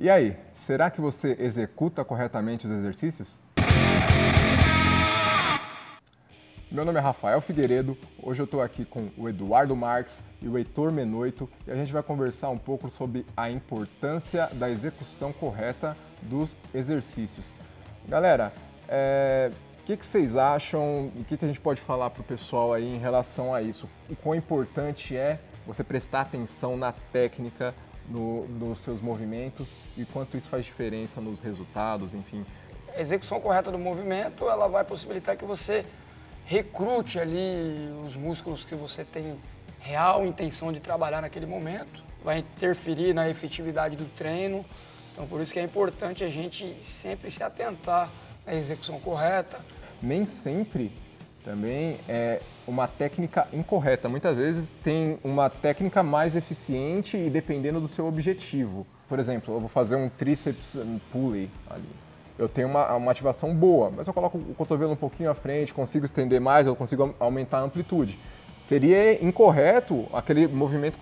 E aí, será que você executa corretamente os exercícios? Meu nome é Rafael Figueiredo, hoje eu estou aqui com o Eduardo Marques e o Heitor Menoito e a gente vai conversar um pouco sobre a importância da execução correta dos exercícios. Galera, é, o que, que, vocês acham? O que, que a gente pode falar para o pessoal aí em relação a isso? O quão importante é você prestar atenção na técnica, no, nos seus movimentos e quanto isso faz diferença nos resultados, enfim. A execução correta do movimento, ela vai possibilitar que você recrute ali os músculos que você tem real intenção de trabalhar naquele momento, vai interferir na efetividade do treino. Então, por isso que é importante a gente sempre se atentar à execução correta. Nem sempre também é uma técnica incorreta. Muitas vezes tem uma técnica mais eficiente e dependendo do seu objetivo. Por exemplo, eu vou fazer um tríceps pulley ali eu tenho uma, uma ativação boa, mas eu coloco o cotovelo um pouquinho à frente, consigo estender mais, eu consigo aumentar a amplitude. Seria incorreto aquele movimento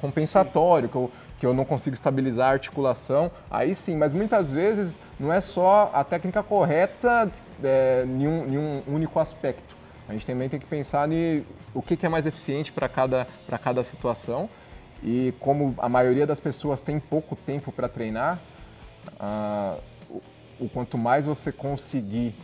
compensatório, que eu, que eu não consigo estabilizar a articulação, aí sim, mas muitas vezes não é só a técnica correta é, em, um, em um único aspecto. A gente também tem que pensar em o que, é mais eficiente para cada, cada situação. E como a maioria das pessoas tem pouco tempo para treinar, uh, o quanto mais você conseguir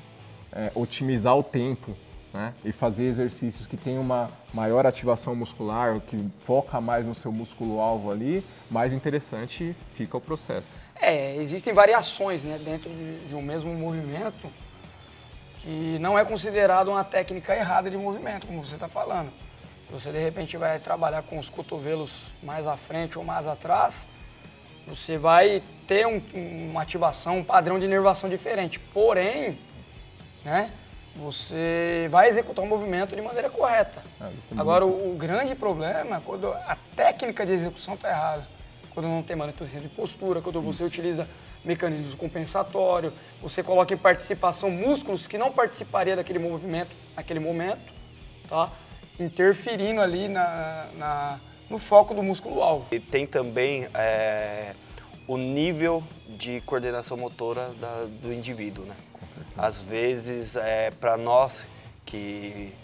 é, otimizar o tempo né, e fazer exercícios que tem uma maior ativação muscular, que foca mais no seu músculo-alvo ali, mais interessante fica o processo. É, existem variações né, dentro de, de um mesmo movimento que não é considerado uma técnica errada de movimento, como você está falando. Se você de repente vai trabalhar com os cotovelos mais à frente ou mais atrás, você vai ter um, uma ativação, um padrão de inervação diferente. Porém, né, você vai executar o movimento de maneira correta. Ah, é Agora, o, o, grande problema é quando a técnica de execução está errada. Quando não tem manutenção de postura, quando isso. você utiliza mecanismos compensatórios, você coloca em participação músculos que não participaria daquele movimento naquele momento, tá? interferindo ali na, na no foco do músculo-alvo. E tem também é, o nível de coordenação motora da, do indivíduo, né? Às vezes, é, para nós que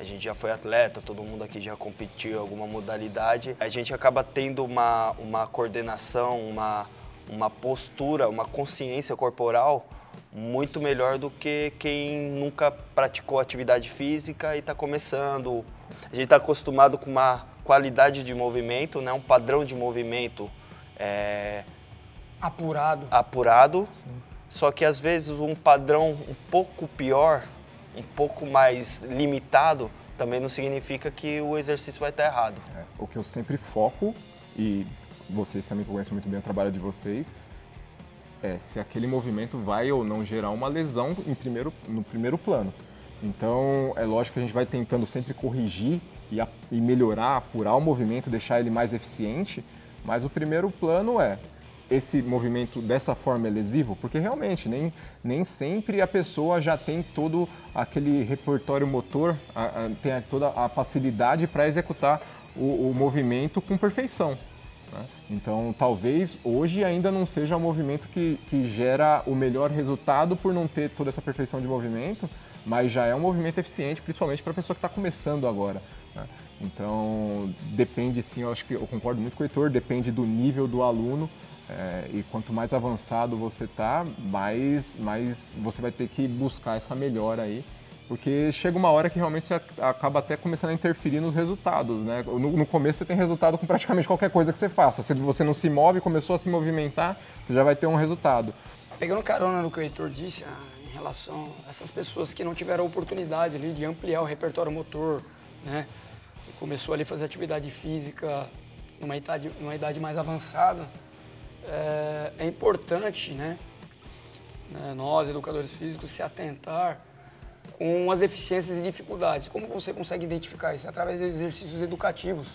a gente já foi atleta, todo mundo aqui já competiu em alguma modalidade, a gente acaba tendo uma, uma coordenação, uma, uma postura, uma consciência corporal muito melhor do que quem nunca praticou atividade física e está começando. A gente está acostumado com uma qualidade de movimento, né? um padrão de movimento é, apurado. apurado Sim. Só que às vezes um padrão um pouco pior, um pouco mais limitado, também não significa que o exercício vai estar errado. É, o que eu sempre foco, e vocês também conhecem muito bem o trabalho de vocês, é se aquele movimento vai ou não gerar uma lesão em primeiro, no primeiro plano. Então, é lógico que a gente vai tentando sempre corrigir e, a, e melhorar, apurar o movimento, deixar ele mais eficiente, mas o primeiro plano é esse movimento dessa forma é lesivo? Porque realmente nem, nem sempre a pessoa já tem todo aquele repertório motor, a, a, tem toda a facilidade para executar o, o, movimento com perfeição. Né? Então, talvez hoje ainda não seja o movimento que, que gera o melhor resultado por não ter toda essa perfeição de movimento, mas já é um movimento eficiente, principalmente para a pessoa que está começando agora. Né? Então, depende sim, eu acho que eu concordo muito com o Heitor, depende do nível do aluno. É, e quanto mais avançado você tá, mais, mais você vai ter que buscar essa melhora aí. Porque chega uma hora que realmente você acaba até começando a interferir nos resultados, né? No, no começo você tem resultado com praticamente qualquer coisa que você faça. Se você não se move, começou a se movimentar, você já vai ter um resultado. Pegando carona no que o Heitor disse, ah, em relação a essas pessoas que não tiveram a oportunidade ali de ampliar o repertório motor, né? Começou ali a fazer atividade física numa idade, numa idade mais avançada, é, é importante, né, né, nós, educadores físicos, se atentar com as deficiências e dificuldades. Como você consegue identificar isso? Através de exercícios educativos,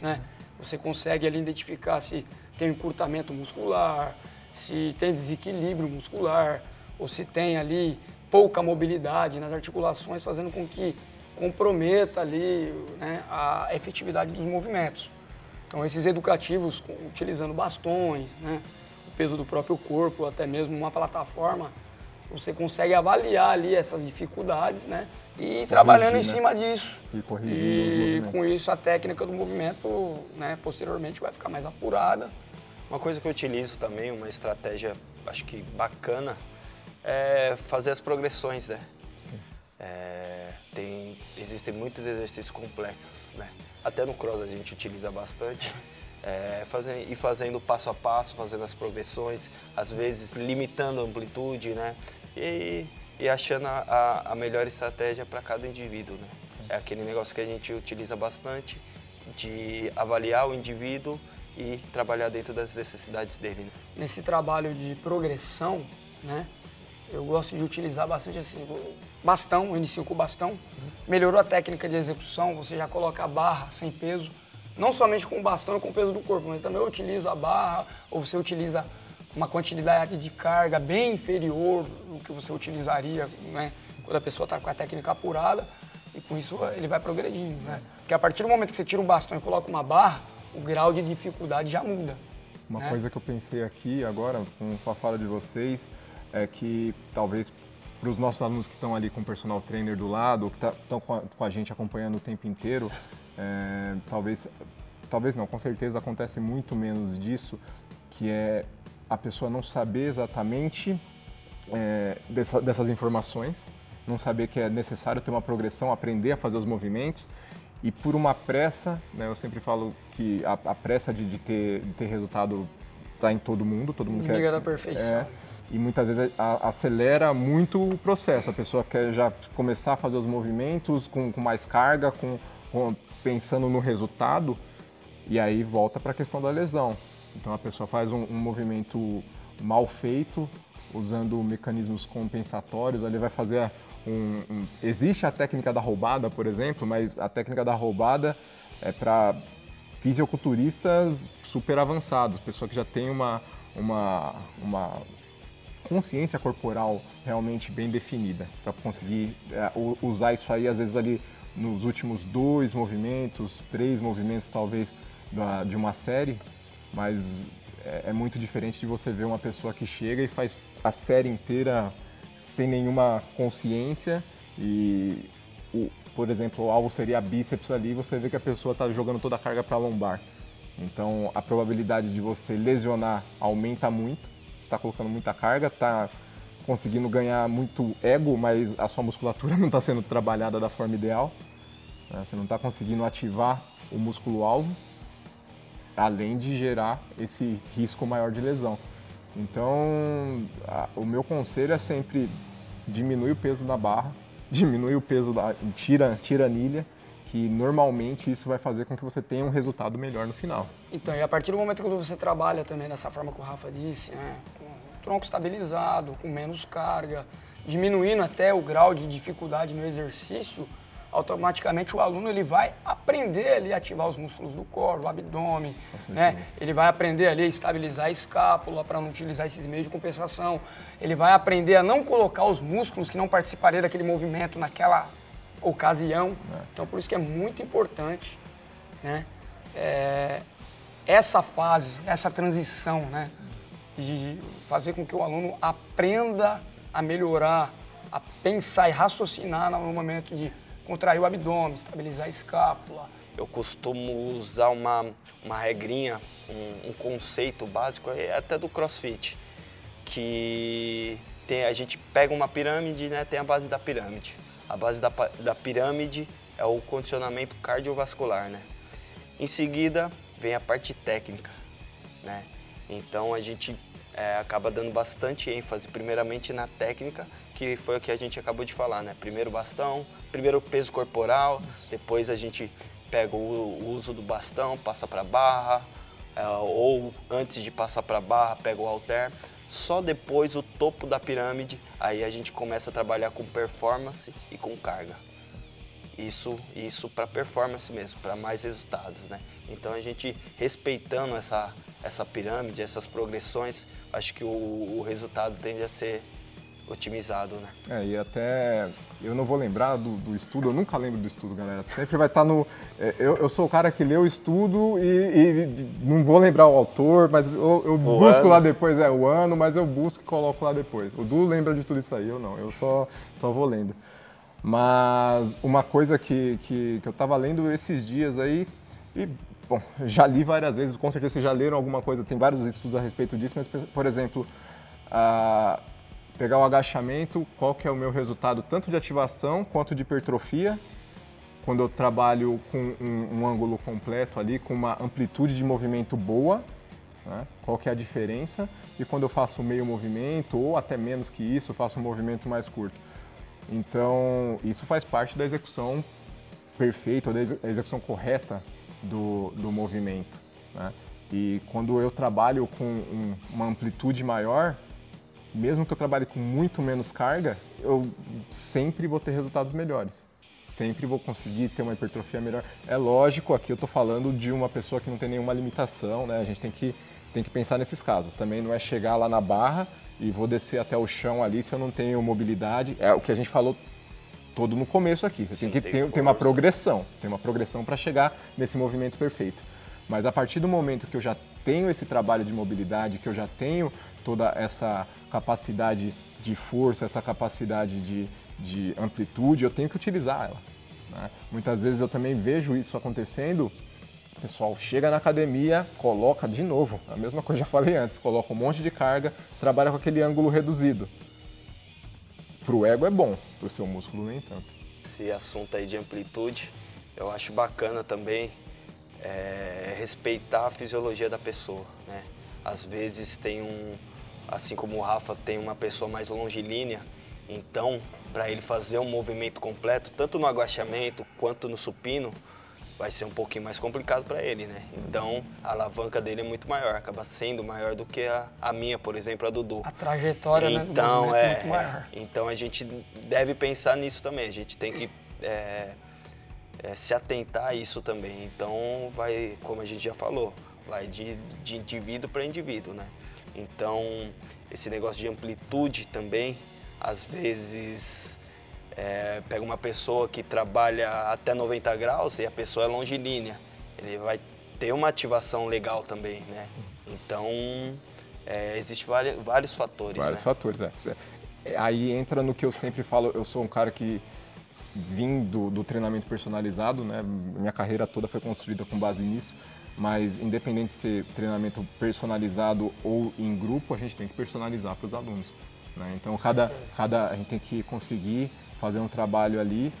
né? Você consegue ali identificar se tem encurtamento muscular, se tem desequilíbrio muscular, ou se tem ali pouca mobilidade nas articulações, fazendo com que comprometa ali né, a efetividade dos movimentos. Então esses educativos utilizando bastões, né, peso do próprio corpo, até mesmo uma plataforma, você consegue avaliar ali essas dificuldades, né? E corrigir, trabalhando em né? cima disso. E corrigir E com isso a técnica do movimento, né, posteriormente vai ficar mais apurada. Uma coisa que eu utilizo também, uma estratégia acho que bacana, é fazer as progressões, né? Sim. É, tem, existem muitos exercícios complexos, né? Até no cross a gente utiliza bastante. É, fazendo, ir fazendo passo a passo, fazendo as progressões, às vezes limitando a amplitude, né? E, e achando a, a melhor estratégia para cada indivíduo, né? É aquele negócio que a gente utiliza bastante de avaliar o indivíduo e trabalhar dentro das necessidades dele. Né? Nesse trabalho de progressão, né? Eu gosto de utilizar bastante assim, bastão, eu inicio com o bastão. Melhorou a técnica de execução, você já coloca a barra sem peso não somente com o bastão e com o peso do corpo, mas também eu utilizo a barra, ou você utiliza uma quantidade de carga bem inferior do que você utilizaria né, quando a pessoa está com a técnica apurada, e com isso ele vai progredindo. Né? Porque a partir do momento que você tira um bastão e coloca uma barra, o grau de dificuldade já muda. Uma né? coisa que eu pensei aqui agora, com a fala de vocês, é que talvez para os nossos alunos que estão ali com o personal trainer do lado, que estão tá, com, com, a gente acompanhando o tempo inteiro, é, talvez, talvez não, com certeza acontece muito menos disso, que é a pessoa não saber exatamente é, dessa, dessas informações, não saber que é necessário ter uma progressão, aprender a fazer os movimentos e por uma pressa, né, eu sempre falo que a, a pressa de, de, ter, de ter resultado está em todo mundo, todo mundo Liga quer. da perfeição. É, e muitas vezes a, acelera muito o processo. A pessoa quer já começar a fazer os movimentos com, com mais carga, com, com, pensando no resultado, e aí volta para a questão da lesão. Então a pessoa faz um, um movimento mal feito, usando mecanismos compensatórios, ali vai fazer um, um, Existe a técnica da roubada, por exemplo, mas a técnica da roubada é para fisiculturistas super avançados, pessoa que já tem uma, uma, uma consciência corporal realmente bem definida, para conseguir é, usar isso aí, às vezes ali nos últimos dois movimentos, três movimentos talvez da, de uma série, mas é, é, muito diferente de você ver uma pessoa que chega e faz a série inteira sem nenhuma consciência e, o, por exemplo, o alvo seria bíceps ali, você vê que a pessoa está jogando toda a carga para lombar. Então a probabilidade de você lesionar aumenta muito, está colocando muita carga, está conseguindo ganhar muito ego, mas a sua musculatura não está sendo trabalhada da forma ideal. Né? Você não está conseguindo ativar o músculo-alvo, além de gerar esse risco maior de lesão. Então, a, o meu conselho é sempre diminui o peso da barra, diminui o peso da tira, tira anilha, que normalmente isso vai fazer com que você tenha um resultado melhor no final. Então, e a partir do momento que você trabalha também dessa forma que o Rafa disse, né, tronco estabilizado, com menos carga, diminuindo até o grau de dificuldade no exercício, automaticamente o aluno ele vai aprender ali a ativar os músculos do core, o abdômen, né? Ele vai aprender ali a estabilizar a escápula para não utilizar esses meios de compensação. Ele vai aprender a não colocar os músculos que não participariam daquele movimento naquela ocasião. É. Então por isso que é muito importante, né? É, essa fase, essa transição, né? De fazer com que o aluno aprenda a melhorar, a pensar e raciocinar no momento de contrair o abdômen, estabilizar a escápula. Eu costumo usar uma, uma regrinha, um, um conceito básico, é até do crossfit, que tem, a gente pega uma pirâmide, né, tem a base da pirâmide. A base da, da pirâmide é o condicionamento cardiovascular, né? Em seguida vem a parte técnica, né? Então a gente é, acaba dando bastante ênfase, primeiramente na técnica, que foi o que a gente acabou de falar, né? Primeiro bastão, primeiro peso corporal, depois a gente pega o, uso do bastão, passa para barra, é, ou antes de passar para barra, pega o halter. Só depois o topo da pirâmide, aí a gente começa a trabalhar com performance e com carga. Isso, isso para performance mesmo, para mais resultados, né? Então a gente respeitando essa essa pirâmide, essas progressões, acho que o, o resultado tende a ser otimizado, né? É, e até eu não vou lembrar do, do, estudo, eu nunca lembro do estudo, galera. Sempre vai estar no. É, eu, eu, sou o cara que lê o estudo e, e não vou lembrar o autor, mas eu, eu busco ano. lá depois, é o ano, mas eu busco e coloco lá depois. O Du lembra de tudo isso aí, eu não, eu só, só vou lendo. Mas uma coisa que, que, que eu estava lendo esses dias aí, e, bom, já li várias vezes, com certeza vocês já leram alguma coisa, tem vários estudos a respeito disso, mas, por exemplo, pegar o agachamento, qual que é o meu resultado tanto de ativação quanto de hipertrofia, quando eu trabalho com um, um ângulo completo ali, com uma amplitude de movimento boa, né? qual que é a diferença, e quando eu faço meio movimento, ou até menos que isso, faço um movimento mais curto. Então, isso faz parte da execução perfeita, ou da execução correta do, do movimento. Né? E quando eu trabalho com um, uma amplitude maior, mesmo que eu trabalhe com muito menos carga, eu sempre vou ter resultados melhores. Sempre vou conseguir ter uma hipertrofia melhor. É lógico, aqui eu estou falando de uma pessoa que não tem nenhuma limitação, né? A gente tem que, tem que pensar nesses casos. Também não é chegar lá na barra e vou descer até o chão ali se eu não tenho mobilidade. É o que a gente falou todo no começo aqui. Você Sim, tem que ter, ter uma progressão. Tem uma progressão para chegar nesse movimento perfeito. Mas a partir do momento que eu já tenho esse trabalho de mobilidade, que eu já tenho toda essa capacidade de força, essa capacidade de, de amplitude, eu tenho que utilizar ela. Né? Muitas vezes eu também vejo isso acontecendo. O pessoal chega na academia, coloca de novo, a mesma coisa que já falei antes, coloca um monte de carga, trabalha com aquele ângulo reduzido. Para o ego é bom, para o seu músculo nem tanto. Esse assunto aí de amplitude, eu acho bacana também é, respeitar a fisiologia da pessoa. Né? Às vezes tem um, assim como o Rafa tem uma pessoa mais longilínea, então para ele fazer um movimento completo, tanto no agachamento quanto no supino, vai ser um pouquinho mais complicado para ele, né? Então a alavanca dele é muito maior, acaba sendo maior do que a, a minha, por exemplo, a Dudu. A trajetória, então, né, é, é muito maior. Então a gente deve pensar nisso também. A gente tem que é, é, se atentar a isso também. Então vai, como a gente já falou, vai de, de indivíduo para indivíduo, né? Então, esse negócio de amplitude também, às vezes é, pega uma pessoa que trabalha até 90 graus e a pessoa é longilínea. Ele vai ter uma ativação legal também, né? Então, é, existem vários, vários fatores. Vários né? fatores, é. é. Aí entra no que eu sempre falo, eu sou um cara que vim do, do treinamento personalizado, né? Minha carreira toda foi construída com base nisso mas independente de ser treinamento personalizado ou em grupo, a gente tem que personalizar para os alunos. Né? Então, cada, cada, a gente tem que conseguir fazer um trabalho ali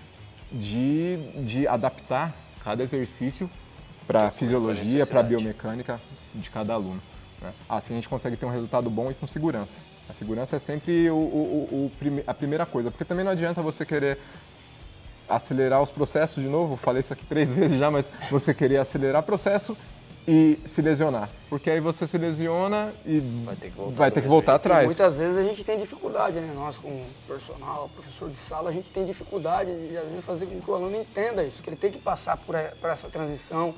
de, de adaptar cada exercício para a fisiologia, para a biomecânica de cada aluno. Né? Assim a gente consegue ter um resultado bom e com segurança. A segurança é sempre o, o, o, a primeira coisa, porque também não adianta você querer acelerar os processos de novo, falei isso aqui três vezes já, mas você querer acelerar o processo e se lesionar. Porque aí você se lesiona e vai ter que voltar, vai ter que voltar atrás. E muitas vezes a gente tem dificuldade, né? Nós, como personal, professor de sala, a gente tem dificuldade de, às vezes, fazer com que o aluno entenda isso, que ele tem que passar por, por essa transição,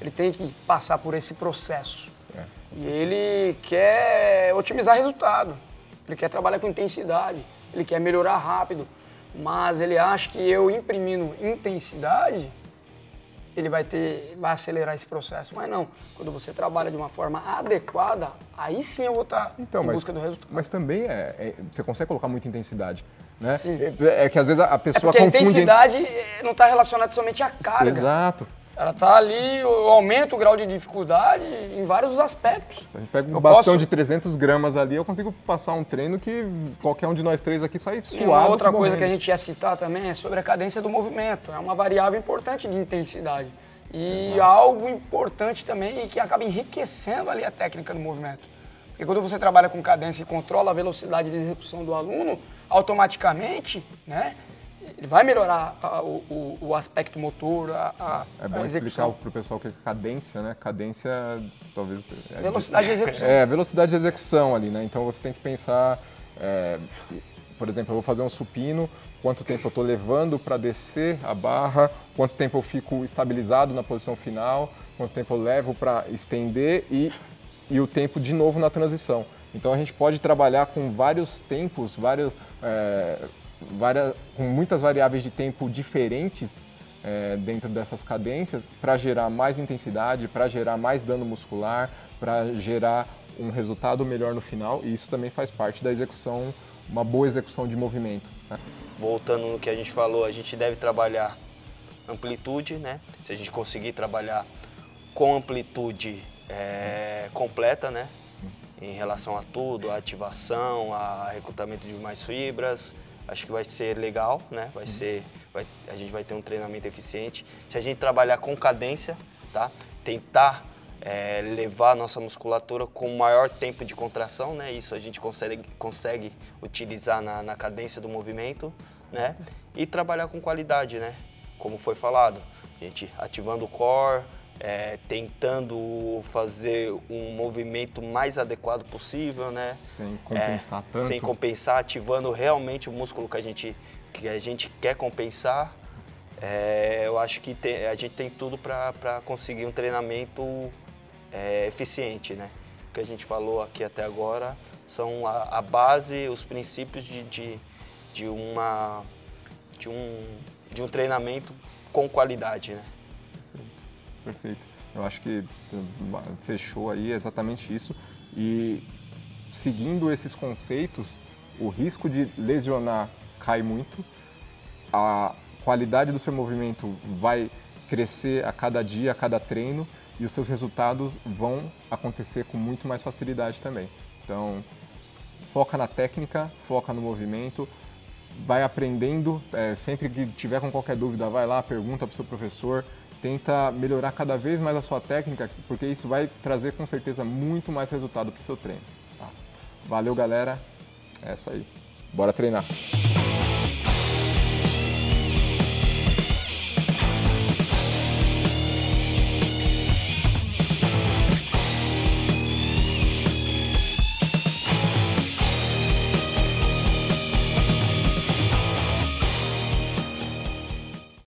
ele tem que passar por esse processo. É, e ele quer otimizar resultado, ele quer trabalhar com intensidade, ele quer melhorar rápido mas ele acha que eu imprimindo intensidade, ele vai ter, vai acelerar esse processo. Mas não, quando você trabalha de uma forma adequada, aí sim eu vou estar então, em mas, busca do resultado. Mas também é, é, você consegue colocar muita intensidade. Né? Sim. É, é que às vezes a pessoa é confunde... a intensidade não está relacionada somente à carga. Exato. Ela está ali, aumenta o grau de dificuldade em vários aspectos. A gente pega um eu bastão posso... de 300 gramas ali, eu consigo passar um treino que qualquer um de nós três aqui sai suado. E uma outra coisa que a gente ia citar também é sobre a cadência do movimento. É uma variável importante de intensidade. E Exato. algo importante também que acaba enriquecendo ali a técnica do movimento. Porque quando você trabalha com cadência e controla a velocidade de execução do aluno, automaticamente, né, ele vai melhorar a, o, o, aspecto motor, a, a É bom a explicar para o pessoal o que é cadência, né? Cadência, talvez... É, velocidade de execução. É, velocidade de execução ali, né? Então você tem que pensar, é, por exemplo, eu vou fazer um supino, quanto tempo eu estou levando para descer a barra, quanto tempo eu fico estabilizado na posição final, quanto tempo eu levo para estender e, e o tempo de novo na transição. Então a gente pode trabalhar com vários tempos, vários, é, várias, com muitas variáveis de tempo diferentes é, dentro dessas cadências para gerar mais intensidade, para gerar mais dano muscular, para gerar um resultado melhor no final e isso também faz parte da execução, uma boa execução de movimento. Né? Voltando no que a gente falou, a gente deve trabalhar amplitude, né? Se a gente conseguir trabalhar com amplitude é, completa, né? Sim. Em relação a tudo, a ativação, a recrutamento de mais fibras, acho que vai ser legal, né? Vai Sim. ser, vai, a gente vai ter um treinamento eficiente. Se a gente trabalhar com cadência, tá? Tentar é, levar a nossa musculatura com maior tempo de contração, né? Isso a gente consegue, consegue utilizar na, na cadência do movimento, né? E trabalhar com qualidade, né? Como foi falado, a gente ativando o core, é, tentando fazer um movimento mais adequado possível, né? Sem compensar é, tanto. Sem compensar, ativando realmente o músculo que a gente, que a gente quer compensar. É, eu acho que tem, a gente tem tudo para conseguir um treinamento é, eficiente, né? O que a gente falou aqui até agora são a, a base, os princípios de, de, de, uma, de, um, de um treinamento com qualidade, né? Perfeito. Eu acho que fechou aí exatamente isso. E seguindo esses conceitos, o risco de lesionar cai muito, a qualidade do seu movimento vai crescer a cada dia, a cada treino e os seus resultados vão acontecer com muito mais facilidade também. Então, foca na técnica, foca no movimento, vai aprendendo. É, sempre que tiver com qualquer dúvida, vai lá, pergunta para o seu professor, tenta melhorar cada vez mais a sua técnica, porque isso vai trazer com certeza muito mais resultado para o seu treino. Tá? Valeu, galera. É essa aí. Bora treinar.